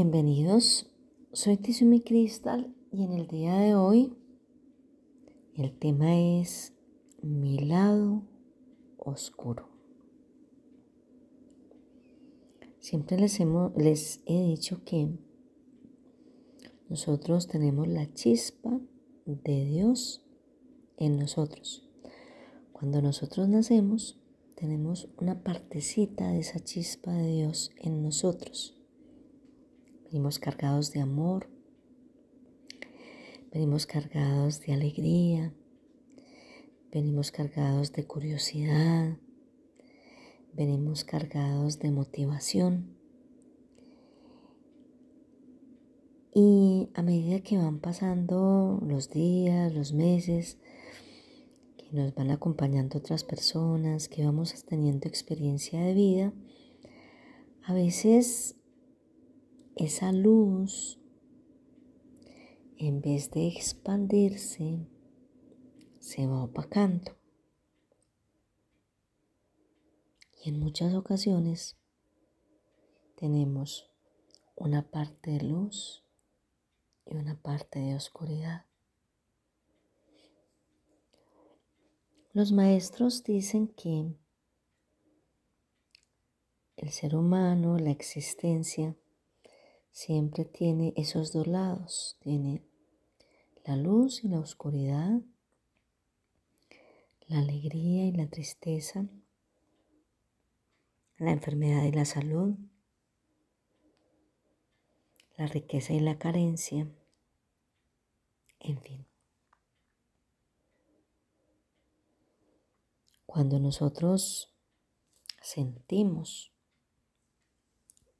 Bienvenidos, soy Tizumi Crystal y en el día de hoy el tema es mi lado oscuro. Siempre les, les he dicho que nosotros tenemos la chispa de Dios en nosotros. Cuando nosotros nacemos, tenemos una partecita de esa chispa de Dios en nosotros. Venimos cargados de amor, venimos cargados de alegría, venimos cargados de curiosidad, venimos cargados de motivación. Y a medida que van pasando los días, los meses, que nos van acompañando otras personas, que vamos teniendo experiencia de vida, a veces esa luz, en vez de expandirse, se va opacando. Y en muchas ocasiones tenemos una parte de luz y una parte de oscuridad. Los maestros dicen que el ser humano, la existencia, siempre tiene esos dos lados, tiene la luz y la oscuridad, la alegría y la tristeza, la enfermedad y la salud, la riqueza y la carencia, en fin. Cuando nosotros sentimos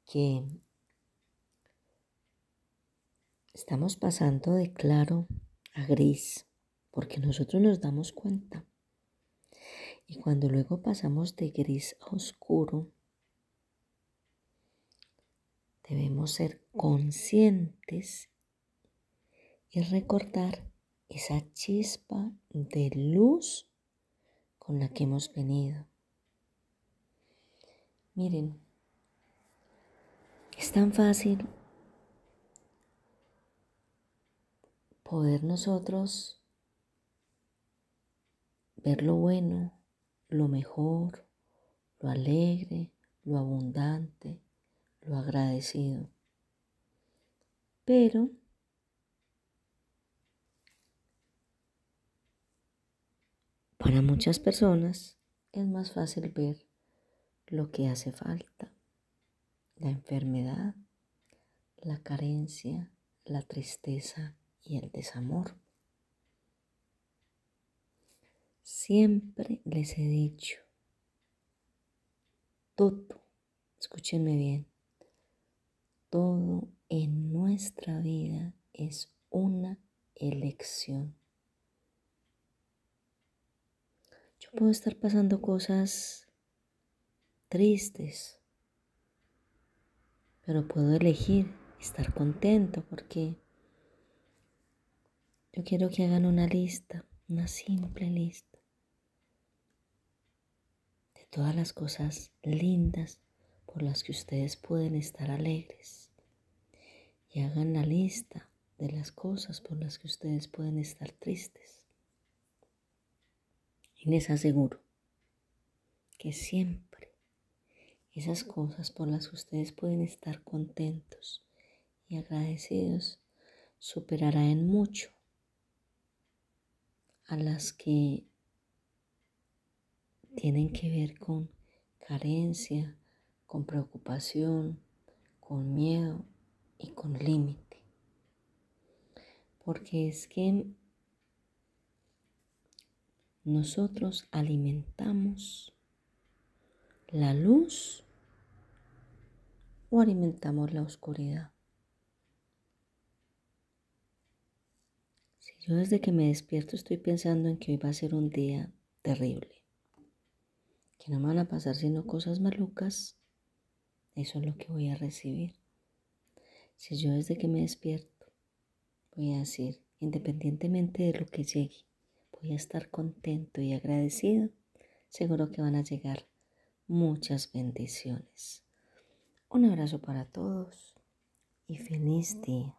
que Estamos pasando de claro a gris porque nosotros nos damos cuenta. Y cuando luego pasamos de gris a oscuro, debemos ser conscientes y recordar esa chispa de luz con la que hemos venido. Miren, es tan fácil poder nosotros ver lo bueno, lo mejor, lo alegre, lo abundante, lo agradecido. Pero para muchas personas es más fácil ver lo que hace falta, la enfermedad, la carencia, la tristeza, y el desamor. Siempre les he dicho, todo, escúchenme bien, todo en nuestra vida es una elección. Yo puedo estar pasando cosas tristes, pero puedo elegir estar contento porque yo quiero que hagan una lista, una simple lista de todas las cosas lindas por las que ustedes pueden estar alegres. Y hagan la lista de las cosas por las que ustedes pueden estar tristes. Y les aseguro que siempre esas cosas por las que ustedes pueden estar contentos y agradecidos superará en mucho a las que tienen que ver con carencia, con preocupación, con miedo y con límite. Porque es que nosotros alimentamos la luz o alimentamos la oscuridad. Yo desde que me despierto estoy pensando en que hoy va a ser un día terrible, que no me van a pasar sino cosas malucas, eso es lo que voy a recibir. Si yo desde que me despierto voy a decir, independientemente de lo que llegue, voy a estar contento y agradecido, seguro que van a llegar muchas bendiciones. Un abrazo para todos y feliz día.